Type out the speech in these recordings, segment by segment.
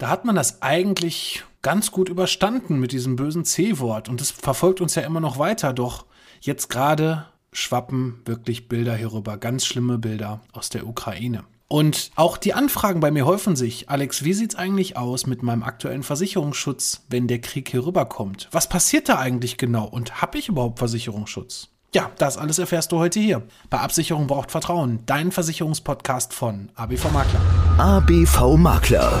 da hat man das eigentlich ganz gut überstanden mit diesem bösen C-Wort. Und das verfolgt uns ja immer noch weiter. Doch jetzt gerade schwappen wirklich Bilder hierüber, ganz schlimme Bilder aus der Ukraine. Und auch die Anfragen bei mir häufen sich. Alex, wie sieht's eigentlich aus mit meinem aktuellen Versicherungsschutz, wenn der Krieg hier rüberkommt? Was passiert da eigentlich genau und habe ich überhaupt Versicherungsschutz? Ja, das alles erfährst du heute hier. Bei Absicherung braucht Vertrauen, dein Versicherungspodcast von ABV Makler. ABV Makler.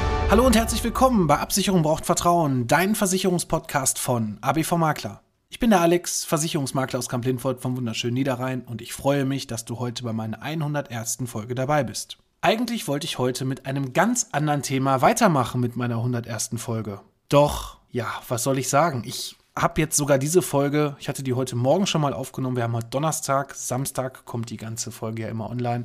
Hallo und herzlich willkommen bei Absicherung braucht Vertrauen, dein Versicherungspodcast von ABV Makler. Ich bin der Alex, Versicherungsmakler aus Kamp-Lindfort vom wunderschönen Niederrhein und ich freue mich, dass du heute bei meiner 101. Folge dabei bist. Eigentlich wollte ich heute mit einem ganz anderen Thema weitermachen mit meiner 101. Folge. Doch, ja, was soll ich sagen? Ich habe jetzt sogar diese Folge, ich hatte die heute Morgen schon mal aufgenommen. Wir haben heute Donnerstag, Samstag kommt die ganze Folge ja immer online.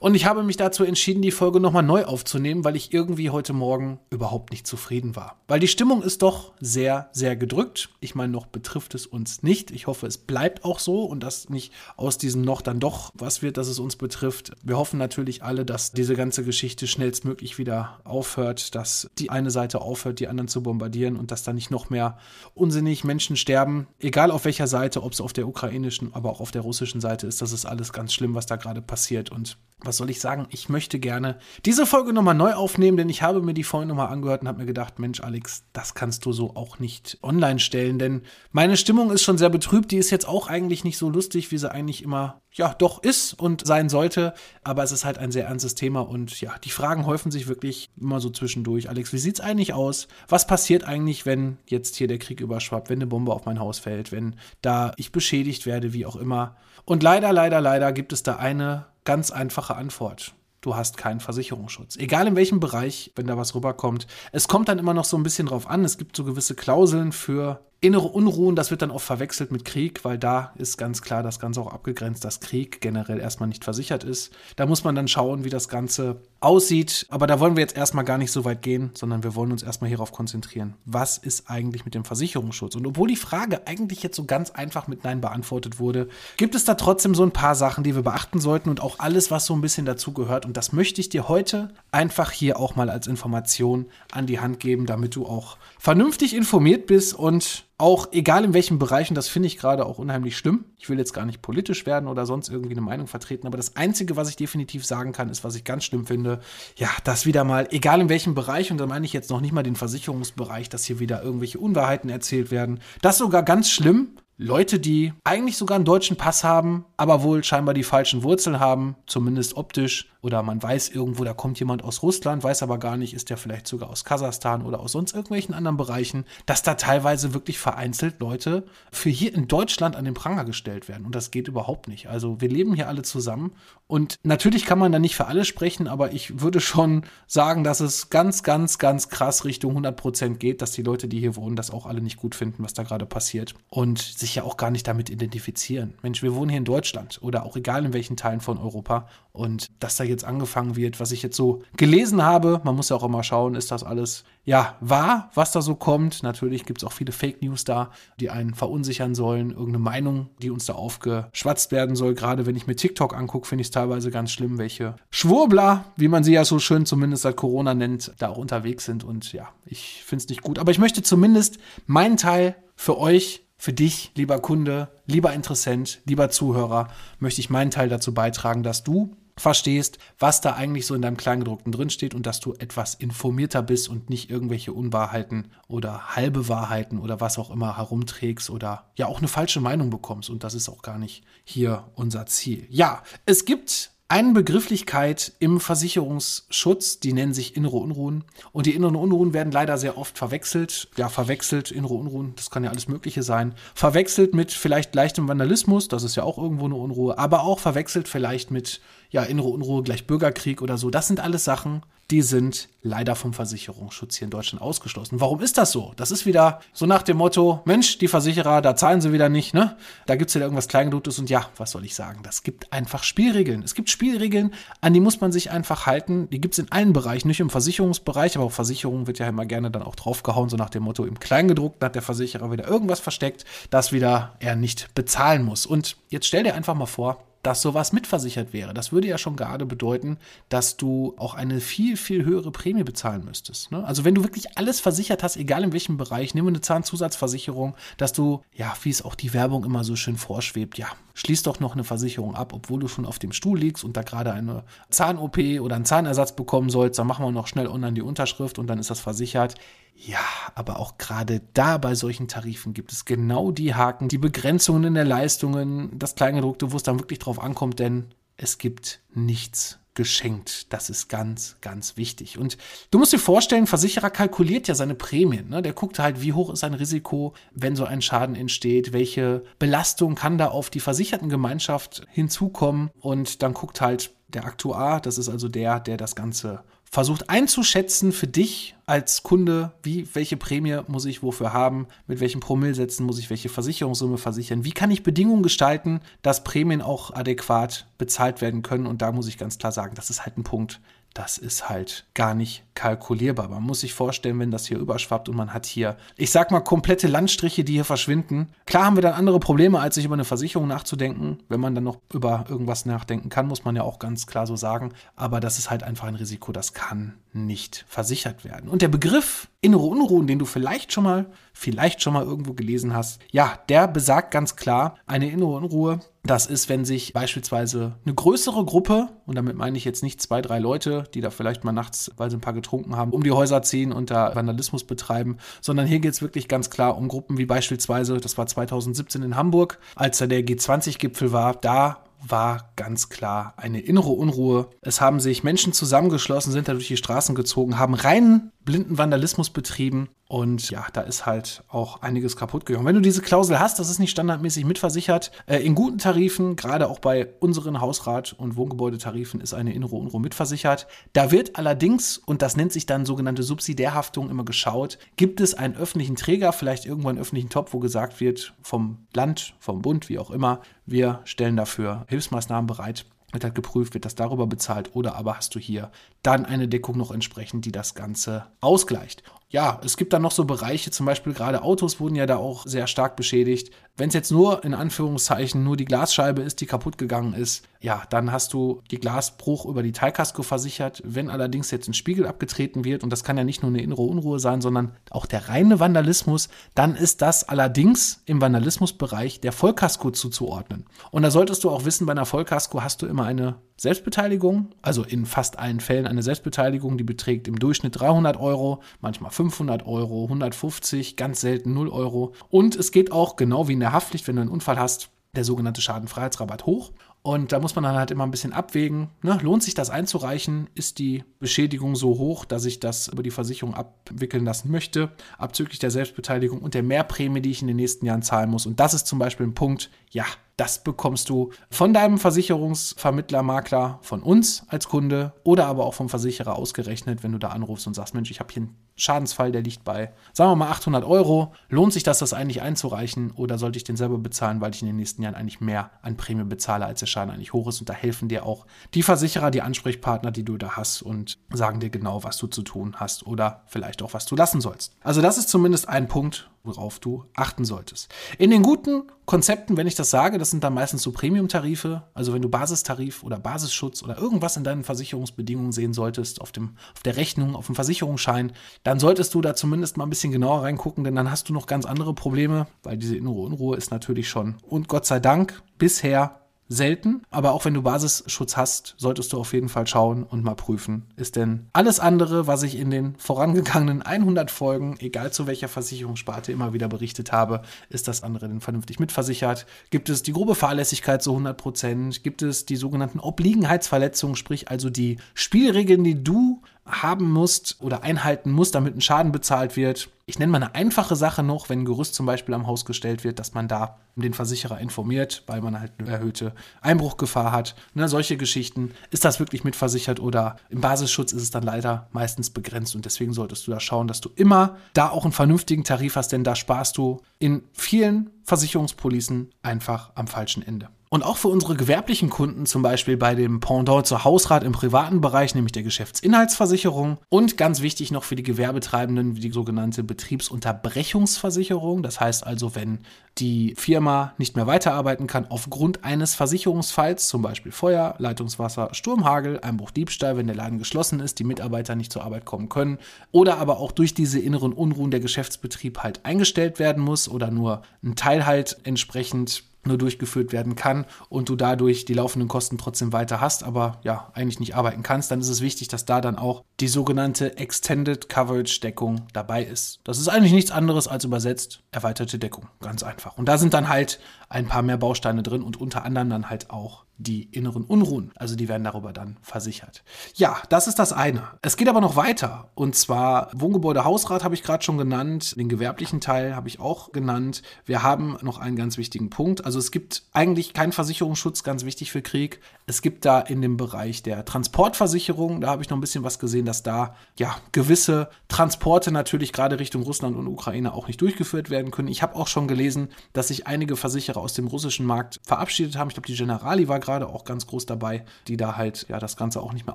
Und ich habe mich dazu entschieden, die Folge nochmal neu aufzunehmen, weil ich irgendwie heute Morgen überhaupt nicht zufrieden war. Weil die Stimmung ist doch sehr, sehr gedrückt. Ich meine, noch betrifft es uns nicht. Ich hoffe, es bleibt auch so und dass nicht aus diesem noch dann doch was wird, dass es uns betrifft. Wir hoffen natürlich alle, dass diese ganze Geschichte schnellstmöglich wieder aufhört, dass die eine Seite aufhört, die anderen zu bombardieren und dass da nicht noch mehr unsinnig Menschen sterben, egal auf welcher Seite, ob es auf der ukrainischen, aber auch auf der russischen Seite ist, das ist alles ganz schlimm, was da gerade passiert. Und was soll ich sagen? Ich möchte gerne diese Folge nochmal neu aufnehmen, denn ich habe mir die vorhin nochmal angehört und habe mir gedacht, Mensch, Alex, das kannst du so auch nicht online stellen, denn meine Stimmung ist schon sehr betrübt. Die ist jetzt auch eigentlich nicht so lustig, wie sie eigentlich immer, ja, doch ist und sein sollte. Aber es ist halt ein sehr ernstes Thema und ja, die Fragen häufen sich wirklich immer so zwischendurch. Alex, wie sieht es eigentlich aus? Was passiert eigentlich, wenn jetzt hier der Krieg überschwappt, wenn eine Bombe auf mein Haus fällt, wenn da ich beschädigt werde, wie auch immer? Und leider, leider, leider gibt es da eine ganz einfache Antwort. Du hast keinen Versicherungsschutz. Egal in welchem Bereich, wenn da was rüberkommt. Es kommt dann immer noch so ein bisschen drauf an. Es gibt so gewisse Klauseln für innere Unruhen, das wird dann oft verwechselt mit Krieg, weil da ist ganz klar das Ganze auch abgegrenzt, dass Krieg generell erstmal nicht versichert ist. Da muss man dann schauen, wie das Ganze aussieht. Aber da wollen wir jetzt erstmal gar nicht so weit gehen, sondern wir wollen uns erstmal hierauf konzentrieren. Was ist eigentlich mit dem Versicherungsschutz? Und obwohl die Frage eigentlich jetzt so ganz einfach mit Nein beantwortet wurde, gibt es da trotzdem so ein paar Sachen, die wir beachten sollten und auch alles, was so ein bisschen dazu gehört. Und das möchte ich dir heute einfach hier auch mal als Information an die Hand geben, damit du auch vernünftig informiert bist und auch egal in welchen Bereichen, das finde ich gerade auch unheimlich schlimm. Ich will jetzt gar nicht politisch werden oder sonst irgendwie eine Meinung vertreten, aber das Einzige, was ich definitiv sagen kann, ist, was ich ganz schlimm finde, ja, dass wieder mal, egal in welchem Bereich, und da meine ich jetzt noch nicht mal den Versicherungsbereich, dass hier wieder irgendwelche Unwahrheiten erzählt werden. Das sogar ganz schlimm, Leute, die eigentlich sogar einen deutschen Pass haben, aber wohl scheinbar die falschen Wurzeln haben, zumindest optisch, oder man weiß irgendwo, da kommt jemand aus Russland, weiß aber gar nicht, ist der vielleicht sogar aus Kasachstan oder aus sonst irgendwelchen anderen Bereichen, dass da teilweise wirklich vereinzelt Leute für hier in Deutschland an den Pranger gestellt werden. Und das geht überhaupt nicht. Also wir leben hier alle zusammen und natürlich kann man da nicht für alle sprechen, aber ich würde schon sagen, dass es ganz, ganz, ganz krass Richtung 100 Prozent geht, dass die Leute, die hier wohnen, das auch alle nicht gut finden, was da gerade passiert und sich ja auch gar nicht damit identifizieren. Mensch, wir wohnen hier in Deutschland oder auch egal in welchen Teilen von Europa und dass da jetzt angefangen wird, was ich jetzt so gelesen habe, man muss ja auch immer schauen, ist das alles ja wahr, was da so kommt. Natürlich gibt es auch viele Fake News da, die einen verunsichern sollen, irgendeine Meinung, die uns da aufgeschwatzt werden soll. Gerade wenn ich mir TikTok angucke, finde ich es teilweise ganz schlimm, welche Schwurbler, wie man sie ja so schön zumindest seit Corona nennt, da auch unterwegs sind. Und ja, ich finde es nicht gut. Aber ich möchte zumindest meinen Teil für euch für dich, lieber Kunde, lieber Interessent, lieber Zuhörer, möchte ich meinen Teil dazu beitragen, dass du verstehst, was da eigentlich so in deinem Kleingedruckten drinsteht und dass du etwas informierter bist und nicht irgendwelche Unwahrheiten oder halbe Wahrheiten oder was auch immer herumträgst oder ja auch eine falsche Meinung bekommst. Und das ist auch gar nicht hier unser Ziel. Ja, es gibt eine Begrifflichkeit im Versicherungsschutz, die nennen sich innere Unruhen. Und die inneren Unruhen werden leider sehr oft verwechselt. Ja, verwechselt, innere Unruhen, das kann ja alles Mögliche sein. Verwechselt mit vielleicht leichtem Vandalismus, das ist ja auch irgendwo eine Unruhe, aber auch verwechselt vielleicht mit ja, innere Unruhe gleich Bürgerkrieg oder so. Das sind alles Sachen, die sind leider vom Versicherungsschutz hier in Deutschland ausgeschlossen. Warum ist das so? Das ist wieder so nach dem Motto, Mensch, die Versicherer, da zahlen sie wieder nicht, ne? Da gibt es wieder irgendwas Kleingedrucktes und ja, was soll ich sagen? Das gibt einfach Spielregeln. Es gibt Spielregeln, an die muss man sich einfach halten. Die gibt es in allen Bereichen, nicht im Versicherungsbereich, aber auch Versicherung wird ja immer gerne dann auch draufgehauen, so nach dem Motto, im Kleingedruckten hat der Versicherer wieder irgendwas versteckt, das wieder er nicht bezahlen muss. Und jetzt stell dir einfach mal vor, dass sowas mitversichert wäre. Das würde ja schon gerade bedeuten, dass du auch eine viel, viel höhere Prämie bezahlen müsstest. Ne? Also wenn du wirklich alles versichert hast, egal in welchem Bereich, nimm eine Zahnzusatzversicherung, dass du, ja, wie es auch die Werbung immer so schön vorschwebt, ja, schließ doch noch eine Versicherung ab, obwohl du schon auf dem Stuhl liegst und da gerade eine Zahn-OP oder einen Zahnersatz bekommen sollst, dann machen wir noch schnell online die Unterschrift und dann ist das versichert. Ja, aber auch gerade da bei solchen Tarifen gibt es genau die Haken, die Begrenzungen in der Leistungen, das Kleingedruckte, wo es dann wirklich drauf ankommt, denn es gibt nichts geschenkt. Das ist ganz, ganz wichtig. Und du musst dir vorstellen, Versicherer kalkuliert ja seine Prämien. Ne? Der guckt halt, wie hoch ist ein Risiko, wenn so ein Schaden entsteht, welche Belastung kann da auf die versicherten Gemeinschaft hinzukommen. Und dann guckt halt der Aktuar, das ist also der, der das Ganze versucht einzuschätzen für dich als Kunde, wie, welche Prämie muss ich wofür haben, mit welchen Promillsätzen muss ich welche Versicherungssumme versichern, wie kann ich Bedingungen gestalten, dass Prämien auch adäquat bezahlt werden können. Und da muss ich ganz klar sagen, das ist halt ein Punkt, das ist halt gar nicht kalkulierbar. Man muss sich vorstellen, wenn das hier überschwappt und man hat hier, ich sag mal, komplette Landstriche, die hier verschwinden. Klar haben wir dann andere Probleme, als sich über eine Versicherung nachzudenken. Wenn man dann noch über irgendwas nachdenken kann, muss man ja auch ganz klar so sagen. Aber das ist halt einfach ein Risiko, das kann nicht versichert werden. Und der Begriff innere Unruhen, den du vielleicht schon mal, vielleicht schon mal irgendwo gelesen hast, ja, der besagt ganz klar, eine innere Unruhe, das ist, wenn sich beispielsweise eine größere Gruppe, und damit meine ich jetzt nicht zwei, drei Leute, die da vielleicht mal nachts, weil sie ein paar getrunken haben, um die Häuser ziehen und da Vandalismus betreiben, sondern hier geht es wirklich ganz klar um Gruppen wie beispielsweise, das war 2017 in Hamburg, als da der G20-Gipfel war, da war ganz klar eine innere Unruhe. Es haben sich Menschen zusammengeschlossen, sind da durch die Straßen gezogen, haben reinen blinden Vandalismus betrieben und ja, da ist halt auch einiges kaputt gegangen. Wenn du diese Klausel hast, das ist nicht standardmäßig mitversichert. Äh, in guten Tarifen, gerade auch bei unseren Hausrat- und Wohngebäudetarifen, ist eine innere Unruhe mitversichert. Da wird allerdings, und das nennt sich dann sogenannte Subsidiärhaftung, immer geschaut, gibt es einen öffentlichen Träger, vielleicht irgendwo einen öffentlichen Topf, wo gesagt wird, vom Land, vom Bund, wie auch immer, wir stellen dafür Hilfsmaßnahmen bereit wird halt geprüft, wird das darüber bezahlt oder aber hast du hier dann eine Deckung noch entsprechend, die das Ganze ausgleicht ja, es gibt dann noch so Bereiche, zum Beispiel gerade Autos wurden ja da auch sehr stark beschädigt. Wenn es jetzt nur in Anführungszeichen nur die Glasscheibe ist, die kaputt gegangen ist, ja, dann hast du die Glasbruch über die Teilkasko versichert. Wenn allerdings jetzt ein Spiegel abgetreten wird, und das kann ja nicht nur eine innere Unruhe sein, sondern auch der reine Vandalismus, dann ist das allerdings im Vandalismusbereich der Vollkasko zuzuordnen. Und da solltest du auch wissen, bei einer Vollkasko hast du immer eine Selbstbeteiligung, also in fast allen Fällen eine Selbstbeteiligung, die beträgt im Durchschnitt 300 Euro, manchmal 500 Euro, 150, ganz selten 0 Euro. Und es geht auch genau wie in der Haftpflicht, wenn du einen Unfall hast, der sogenannte Schadenfreiheitsrabatt hoch. Und da muss man dann halt immer ein bisschen abwägen. Ne? Lohnt sich das einzureichen? Ist die Beschädigung so hoch, dass ich das über die Versicherung abwickeln lassen möchte? Abzüglich der Selbstbeteiligung und der Mehrprämie, die ich in den nächsten Jahren zahlen muss. Und das ist zum Beispiel ein Punkt, ja, das bekommst du von deinem Versicherungsvermittler, Makler, von uns als Kunde oder aber auch vom Versicherer ausgerechnet, wenn du da anrufst und sagst, Mensch, ich habe hier einen Schadensfall, der liegt bei, sagen wir mal 800 Euro. Lohnt sich das, das eigentlich einzureichen oder sollte ich den selber bezahlen, weil ich in den nächsten Jahren eigentlich mehr an Prämie bezahle, als der Schaden eigentlich hoch ist? Und da helfen dir auch die Versicherer, die Ansprechpartner, die du da hast und sagen dir genau, was du zu tun hast oder vielleicht auch, was du lassen sollst. Also das ist zumindest ein Punkt, worauf du achten solltest. In den guten Konzepten, wenn ich das sage, das sind dann meistens so Premium-Tarife, also wenn du Basistarif oder Basisschutz oder irgendwas in deinen Versicherungsbedingungen sehen solltest, auf, dem, auf der Rechnung, auf dem Versicherungsschein, dann solltest du da zumindest mal ein bisschen genauer reingucken, denn dann hast du noch ganz andere Probleme, weil diese innere Unruhe ist natürlich schon, und Gott sei Dank, bisher selten, aber auch wenn du Basisschutz hast, solltest du auf jeden Fall schauen und mal prüfen, ist denn alles andere, was ich in den vorangegangenen 100 Folgen, egal zu welcher Versicherungssparte immer wieder berichtet habe, ist das andere denn vernünftig mitversichert? Gibt es die grobe Fahrlässigkeit zu 100 Prozent? Gibt es die sogenannten Obliegenheitsverletzungen, sprich also die Spielregeln, die du haben musst oder einhalten musst, damit ein Schaden bezahlt wird. Ich nenne mal eine einfache Sache noch, wenn ein Gerüst zum Beispiel am Haus gestellt wird, dass man da den Versicherer informiert, weil man halt eine erhöhte Einbruchgefahr hat. Ne, solche Geschichten. Ist das wirklich mitversichert oder im Basisschutz ist es dann leider meistens begrenzt und deswegen solltest du da schauen, dass du immer da auch einen vernünftigen Tarif hast, denn da sparst du in vielen Versicherungspolicen einfach am falschen Ende. Und auch für unsere gewerblichen Kunden, zum Beispiel bei dem Pendant zur Hausrat im privaten Bereich, nämlich der Geschäftsinhaltsversicherung. Und ganz wichtig noch für die Gewerbetreibenden, die sogenannte Betriebsunterbrechungsversicherung. Das heißt also, wenn die Firma nicht mehr weiterarbeiten kann aufgrund eines Versicherungsfalls, zum Beispiel Feuer, Leitungswasser, Sturmhagel, Einbruch, Diebstahl, wenn der Laden geschlossen ist, die Mitarbeiter nicht zur Arbeit kommen können oder aber auch durch diese inneren Unruhen der Geschäftsbetrieb halt eingestellt werden muss oder nur ein Teil halt entsprechend nur durchgeführt werden kann und du dadurch die laufenden Kosten trotzdem weiter hast, aber ja, eigentlich nicht arbeiten kannst, dann ist es wichtig, dass da dann auch die sogenannte Extended Coverage Deckung dabei ist. Das ist eigentlich nichts anderes als übersetzt erweiterte Deckung, ganz einfach. Und da sind dann halt ein paar mehr Bausteine drin und unter anderem dann halt auch die inneren Unruhen. Also die werden darüber dann versichert. Ja, das ist das eine. Es geht aber noch weiter. Und zwar Wohngebäude Hausrat habe ich gerade schon genannt. Den gewerblichen Teil habe ich auch genannt. Wir haben noch einen ganz wichtigen Punkt. Also es gibt eigentlich keinen Versicherungsschutz, ganz wichtig für Krieg. Es gibt da in dem Bereich der Transportversicherung, da habe ich noch ein bisschen was gesehen, dass da ja gewisse Transporte natürlich gerade Richtung Russland und Ukraine auch nicht durchgeführt werden können. Ich habe auch schon gelesen, dass sich einige Versicherer aus dem russischen Markt verabschiedet haben. Ich glaube, die Generali war gerade auch ganz groß dabei, die da halt ja das Ganze auch nicht mehr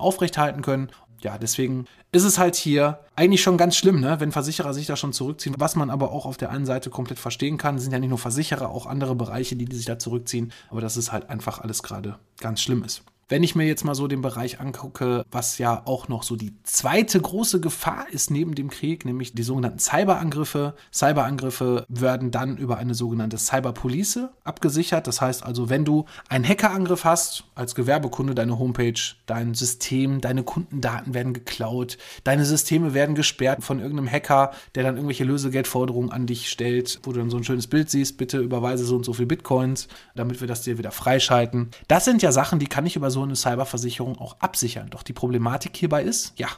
aufrechthalten können ja, deswegen ist es halt hier eigentlich schon ganz schlimm, ne, wenn Versicherer sich da schon zurückziehen. Was man aber auch auf der einen Seite komplett verstehen kann, sind ja nicht nur Versicherer, auch andere Bereiche, die, die sich da zurückziehen. Aber dass es halt einfach alles gerade ganz schlimm ist. Wenn ich mir jetzt mal so den Bereich angucke, was ja auch noch so die zweite große Gefahr ist neben dem Krieg, nämlich die sogenannten Cyberangriffe. Cyberangriffe werden dann über eine sogenannte Cyberpolice abgesichert. Das heißt also, wenn du einen Hackerangriff hast, als Gewerbekunde deine Homepage, dein System, deine Kundendaten werden geklaut, deine Systeme werden gesperrt von irgendeinem Hacker, der dann irgendwelche Lösegeldforderungen an dich stellt, wo du dann so ein schönes Bild siehst, bitte überweise so und so viel Bitcoins, damit wir das dir wieder freischalten. Das sind ja Sachen, die kann ich über so eine Cyberversicherung auch absichern. Doch die Problematik hierbei ist, ja,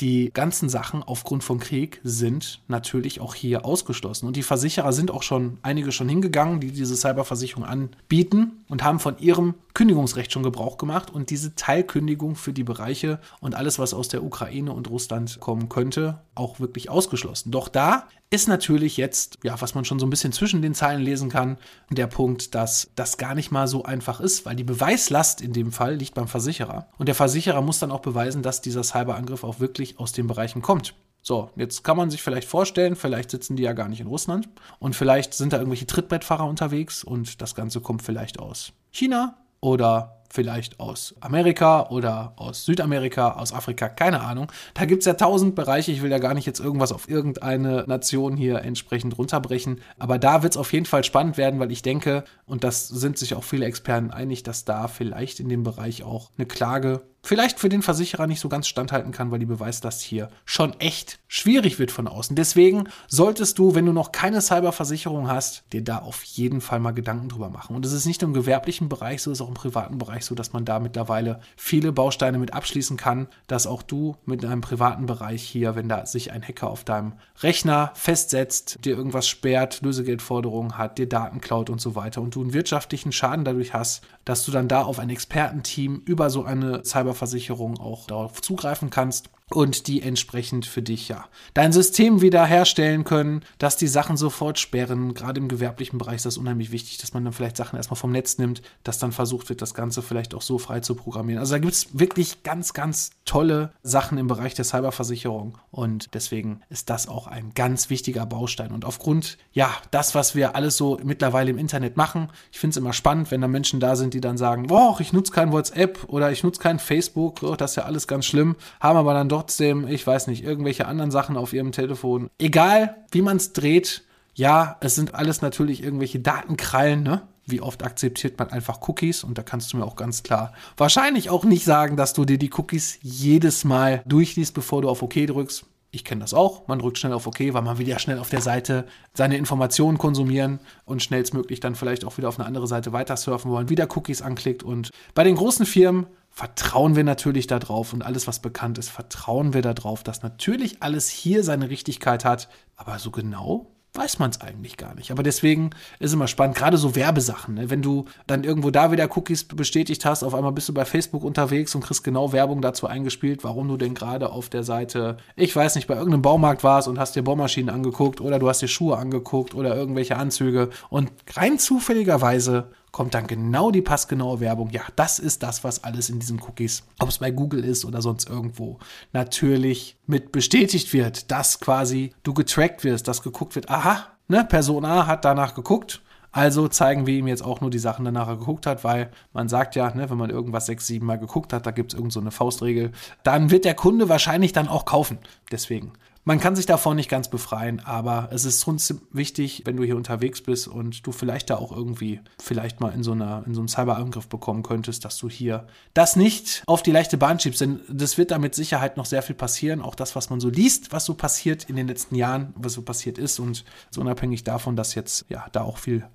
die ganzen Sachen aufgrund von Krieg sind natürlich auch hier ausgeschlossen. Und die Versicherer sind auch schon einige schon hingegangen, die diese Cyberversicherung anbieten und haben von ihrem Kündigungsrecht schon Gebrauch gemacht und diese Teilkündigung für die Bereiche und alles, was aus der Ukraine und Russland kommen könnte, auch wirklich ausgeschlossen. Doch da ist natürlich jetzt, ja, was man schon so ein bisschen zwischen den Zeilen lesen kann, der Punkt, dass das gar nicht mal so einfach ist, weil die Beweislast in dem Fall liegt beim Versicherer. Und der Versicherer muss dann auch beweisen, dass dieser Cyberangriff auch wirklich aus den Bereichen kommt. So, jetzt kann man sich vielleicht vorstellen, vielleicht sitzen die ja gar nicht in Russland und vielleicht sind da irgendwelche Trittbrettfahrer unterwegs und das Ganze kommt vielleicht aus China oder vielleicht aus Amerika oder aus Südamerika, aus Afrika, keine Ahnung. Da gibt es ja tausend Bereiche. Ich will ja gar nicht jetzt irgendwas auf irgendeine Nation hier entsprechend runterbrechen. Aber da wird es auf jeden Fall spannend werden, weil ich denke, und das sind sich auch viele Experten einig, dass da vielleicht in dem Bereich auch eine Klage vielleicht für den Versicherer nicht so ganz standhalten kann, weil die Beweislast hier schon echt schwierig wird von außen. Deswegen solltest du, wenn du noch keine Cyberversicherung hast, dir da auf jeden Fall mal Gedanken drüber machen. Und es ist nicht im gewerblichen Bereich so, es ist auch im privaten Bereich so, dass man da mittlerweile viele Bausteine mit abschließen kann, dass auch du mit einem privaten Bereich hier, wenn da sich ein Hacker auf deinem Rechner festsetzt, dir irgendwas sperrt, Lösegeldforderungen hat, dir Daten klaut und so weiter und du einen wirtschaftlichen Schaden dadurch hast, dass du dann da auf ein Expertenteam über so eine Cyber Versicherung auch darauf zugreifen kannst und die entsprechend für dich ja dein System wieder herstellen können, dass die Sachen sofort sperren. Gerade im gewerblichen Bereich ist das unheimlich wichtig, dass man dann vielleicht Sachen erstmal vom Netz nimmt, dass dann versucht wird, das Ganze vielleicht auch so frei zu programmieren. Also da gibt es wirklich ganz, ganz tolle Sachen im Bereich der Cyberversicherung und deswegen ist das auch ein ganz wichtiger Baustein. Und aufgrund, ja, das, was wir alles so mittlerweile im Internet machen, ich finde es immer spannend, wenn da Menschen da sind, die dann sagen, boah, ich nutze kein WhatsApp oder ich nutze kein Facebook, oh, das ist ja alles ganz schlimm, haben aber dann trotzdem, ich weiß nicht, irgendwelche anderen Sachen auf ihrem Telefon. Egal, wie man es dreht, ja, es sind alles natürlich irgendwelche Datenkrallen, ne? Wie oft akzeptiert man einfach Cookies? Und da kannst du mir auch ganz klar wahrscheinlich auch nicht sagen, dass du dir die Cookies jedes Mal durchliest, bevor du auf OK drückst. Ich kenne das auch. Man drückt schnell auf OK, weil man will ja schnell auf der Seite seine Informationen konsumieren und schnellstmöglich dann vielleicht auch wieder auf eine andere Seite weiter surfen wollen, wieder Cookies anklickt. Und bei den großen Firmen vertrauen wir natürlich darauf und alles, was bekannt ist, vertrauen wir darauf, dass natürlich alles hier seine Richtigkeit hat. Aber so genau weiß man es eigentlich gar nicht. Aber deswegen ist immer spannend, gerade so Werbesachen. Ne? Wenn du dann irgendwo da wieder Cookies bestätigt hast, auf einmal bist du bei Facebook unterwegs und kriegst genau Werbung dazu eingespielt, warum du denn gerade auf der Seite, ich weiß nicht, bei irgendeinem Baumarkt warst und hast dir Bohrmaschinen angeguckt oder du hast dir Schuhe angeguckt oder irgendwelche Anzüge und rein zufälligerweise kommt dann genau die passgenaue Werbung. Ja, das ist das, was alles in diesen Cookies, ob es bei Google ist oder sonst irgendwo, natürlich mit bestätigt wird, dass quasi du getrackt wirst, dass geguckt wird, aha, ne, Person A hat danach geguckt, also zeigen wir ihm jetzt auch nur die Sachen, danach er geguckt hat, weil man sagt ja, ne, wenn man irgendwas sechs, sieben Mal geguckt hat, da gibt es irgendeine so Faustregel, dann wird der Kunde wahrscheinlich dann auch kaufen. Deswegen man kann sich davon nicht ganz befreien, aber es ist trotzdem wichtig, wenn du hier unterwegs bist und du vielleicht da auch irgendwie vielleicht mal in so, einer, in so einem Cyberangriff bekommen könntest, dass du hier das nicht auf die leichte Bahn schiebst, denn das wird da mit Sicherheit noch sehr viel passieren. Auch das, was man so liest, was so passiert in den letzten Jahren, was so passiert ist und so unabhängig davon, dass jetzt ja da auch viel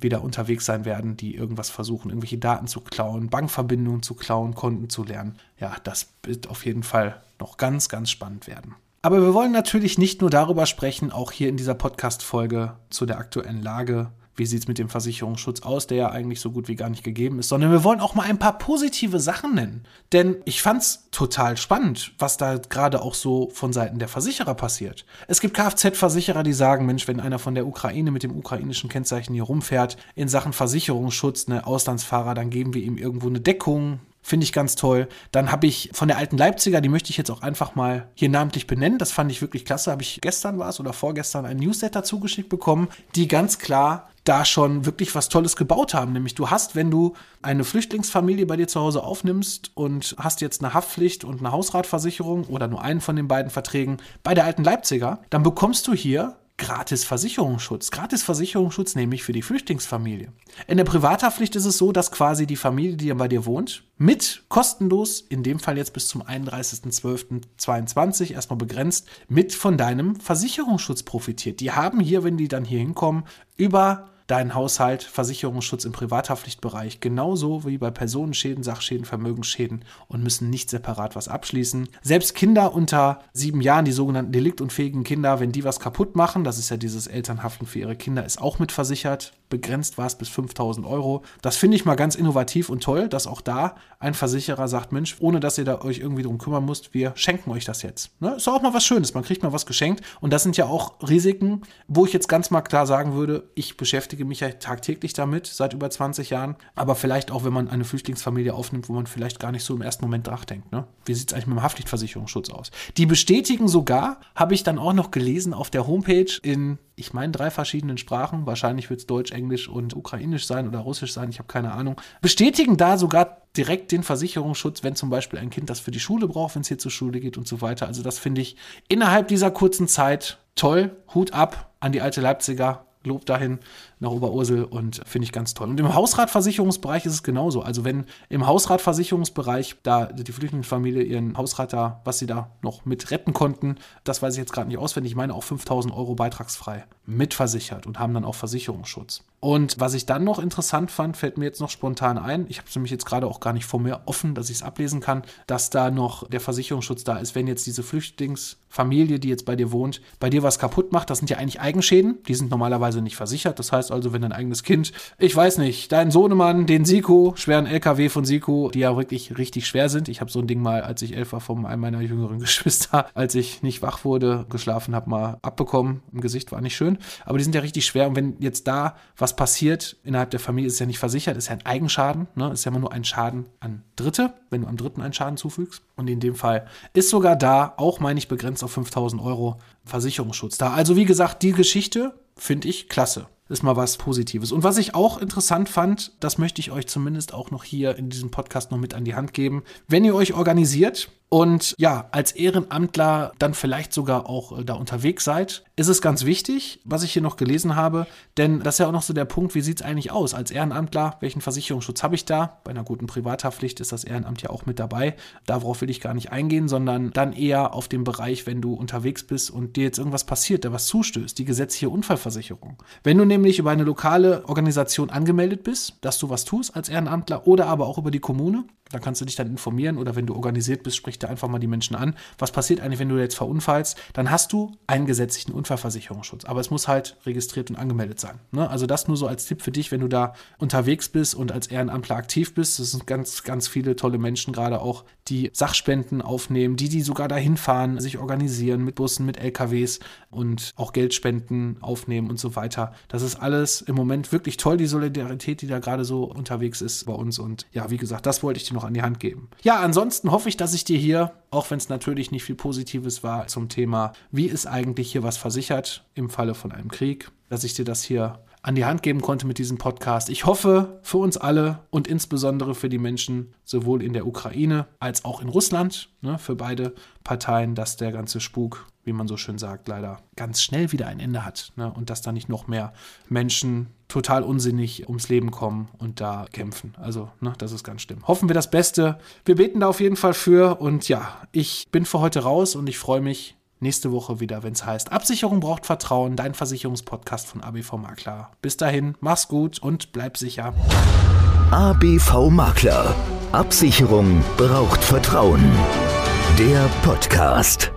wieder unterwegs sein werden, die irgendwas versuchen, irgendwelche Daten zu klauen, Bankverbindungen zu klauen, Konten zu lernen. Ja, das wird auf jeden Fall noch ganz, ganz spannend werden. Aber wir wollen natürlich nicht nur darüber sprechen, auch hier in dieser Podcast-Folge zu der aktuellen Lage. Wie sieht es mit dem Versicherungsschutz aus, der ja eigentlich so gut wie gar nicht gegeben ist, sondern wir wollen auch mal ein paar positive Sachen nennen. Denn ich fand es total spannend, was da gerade auch so von Seiten der Versicherer passiert. Es gibt Kfz-Versicherer, die sagen, Mensch, wenn einer von der Ukraine mit dem ukrainischen Kennzeichen hier rumfährt, in Sachen Versicherungsschutz, eine Auslandsfahrer, dann geben wir ihm irgendwo eine Deckung, Finde ich ganz toll. Dann habe ich von der alten Leipziger, die möchte ich jetzt auch einfach mal hier namentlich benennen. Das fand ich wirklich klasse. Habe ich gestern war es oder vorgestern ein Newsletter zugeschickt bekommen, die ganz klar da schon wirklich was Tolles gebaut haben. Nämlich du hast, wenn du eine Flüchtlingsfamilie bei dir zu Hause aufnimmst und hast jetzt eine Haftpflicht und eine Hausratversicherung oder nur einen von den beiden Verträgen bei der alten Leipziger, dann bekommst du hier gratis Versicherungsschutz. Gratis Versicherungsschutz nämlich für die Flüchtlingsfamilie. In der Privathaftpflicht ist es so, dass quasi die Familie, die bei dir wohnt, mit kostenlos, in dem Fall jetzt bis zum 31.12.22 erstmal begrenzt, mit von deinem Versicherungsschutz profitiert. Die haben hier, wenn die dann hier hinkommen, über deinen Haushalt, Versicherungsschutz im Privathaftpflichtbereich, genauso wie bei Personenschäden, Sachschäden, Vermögensschäden und müssen nicht separat was abschließen. Selbst Kinder unter sieben Jahren, die sogenannten deliktunfähigen Kinder, wenn die was kaputt machen, das ist ja dieses Elternhaften für ihre Kinder, ist auch mit versichert. Begrenzt war es bis 5000 Euro. Das finde ich mal ganz innovativ und toll, dass auch da ein Versicherer sagt, Mensch, ohne dass ihr da euch irgendwie drum kümmern müsst, wir schenken euch das jetzt. Ne? Ist auch mal was Schönes, man kriegt mal was geschenkt und das sind ja auch Risiken, wo ich jetzt ganz mal klar sagen würde, ich beschäftige beschäftige mich ja tagtäglich damit, seit über 20 Jahren. Aber vielleicht auch, wenn man eine Flüchtlingsfamilie aufnimmt, wo man vielleicht gar nicht so im ersten Moment nachdenkt. Ne? Wie sieht es eigentlich mit dem Haftpflichtversicherungsschutz aus? Die bestätigen sogar, habe ich dann auch noch gelesen auf der Homepage in, ich meine, drei verschiedenen Sprachen. Wahrscheinlich wird es Deutsch, Englisch und Ukrainisch sein oder Russisch sein, ich habe keine Ahnung. Bestätigen da sogar direkt den Versicherungsschutz, wenn zum Beispiel ein Kind das für die Schule braucht, wenn es hier zur Schule geht und so weiter. Also das finde ich innerhalb dieser kurzen Zeit toll. Hut ab an die alte Leipziger. Lob dahin nach Oberursel und finde ich ganz toll. Und im Hausratversicherungsbereich ist es genauso. Also wenn im Hausratversicherungsbereich da die Flüchtlingsfamilie ihren Hausrat da, was sie da noch mit retten konnten, das weiß ich jetzt gerade nicht auswendig, ich meine auch 5000 Euro beitragsfrei mitversichert und haben dann auch Versicherungsschutz. Und was ich dann noch interessant fand, fällt mir jetzt noch spontan ein, ich habe es nämlich jetzt gerade auch gar nicht vor mir offen, dass ich es ablesen kann, dass da noch der Versicherungsschutz da ist, wenn jetzt diese Flüchtlingsfamilie, die jetzt bei dir wohnt, bei dir was kaputt macht, das sind ja eigentlich Eigenschäden, die sind normalerweise nicht versichert. Das heißt, also, wenn dein eigenes Kind, ich weiß nicht, dein Sohnemann, den Siko, schweren LKW von Siko, die ja wirklich richtig schwer sind. Ich habe so ein Ding mal, als ich elf war, von einem meiner jüngeren Geschwister, als ich nicht wach wurde, geschlafen habe, mal abbekommen. Im Gesicht war nicht schön. Aber die sind ja richtig schwer. Und wenn jetzt da was passiert innerhalb der Familie, ist ja nicht versichert, ist ja ein Eigenschaden. Ne? Ist ja immer nur ein Schaden an Dritte, wenn du am Dritten einen Schaden zufügst. Und in dem Fall ist sogar da, auch meine ich, begrenzt auf 5000 Euro Versicherungsschutz da. Also wie gesagt, die Geschichte finde ich klasse ist mal was Positives. Und was ich auch interessant fand, das möchte ich euch zumindest auch noch hier in diesem Podcast noch mit an die Hand geben. Wenn ihr euch organisiert, und ja, als Ehrenamtler dann vielleicht sogar auch äh, da unterwegs seid, ist es ganz wichtig, was ich hier noch gelesen habe, denn das ist ja auch noch so der Punkt, wie sieht es eigentlich aus? Als Ehrenamtler, welchen Versicherungsschutz habe ich da? Bei einer guten Privathaftpflicht ist das Ehrenamt ja auch mit dabei. Darauf will ich gar nicht eingehen, sondern dann eher auf den Bereich, wenn du unterwegs bist und dir jetzt irgendwas passiert, da was zustößt, die gesetzliche Unfallversicherung. Wenn du nämlich über eine lokale Organisation angemeldet bist, dass du was tust als Ehrenamtler oder aber auch über die Kommune, da kannst du dich dann informieren oder wenn du organisiert bist, sprich da einfach mal die Menschen an. Was passiert eigentlich, wenn du jetzt verunfallst? Dann hast du einen gesetzlichen Unfallversicherungsschutz. Aber es muss halt registriert und angemeldet sein. Ne? Also das nur so als Tipp für dich, wenn du da unterwegs bist und als Ehrenamtler aktiv bist. Das sind ganz, ganz viele tolle Menschen, gerade auch, die Sachspenden aufnehmen, die, die sogar dahin fahren, sich organisieren mit Bussen, mit LKWs und auch Geldspenden aufnehmen und so weiter. Das ist alles im Moment wirklich toll, die Solidarität, die da gerade so unterwegs ist bei uns. Und ja, wie gesagt, das wollte ich dir noch an die Hand geben. Ja, ansonsten hoffe ich, dass ich dir hier, auch wenn es natürlich nicht viel Positives war, zum Thema, wie ist eigentlich hier was versichert im Falle von einem Krieg, dass ich dir das hier an die Hand geben konnte mit diesem Podcast. Ich hoffe für uns alle und insbesondere für die Menschen sowohl in der Ukraine als auch in Russland, ne, für beide Parteien, dass der ganze Spuk, wie man so schön sagt, leider ganz schnell wieder ein Ende hat ne, und dass da nicht noch mehr Menschen total unsinnig ums Leben kommen und da kämpfen. Also, ne, das ist ganz schlimm. Hoffen wir das Beste. Wir beten da auf jeden Fall für und ja, ich bin für heute raus und ich freue mich nächste Woche wieder, wenn es heißt Absicherung braucht Vertrauen, dein Versicherungspodcast von ABV Makler. Bis dahin, mach's gut und bleib sicher. ABV Makler. Absicherung braucht Vertrauen. Der Podcast.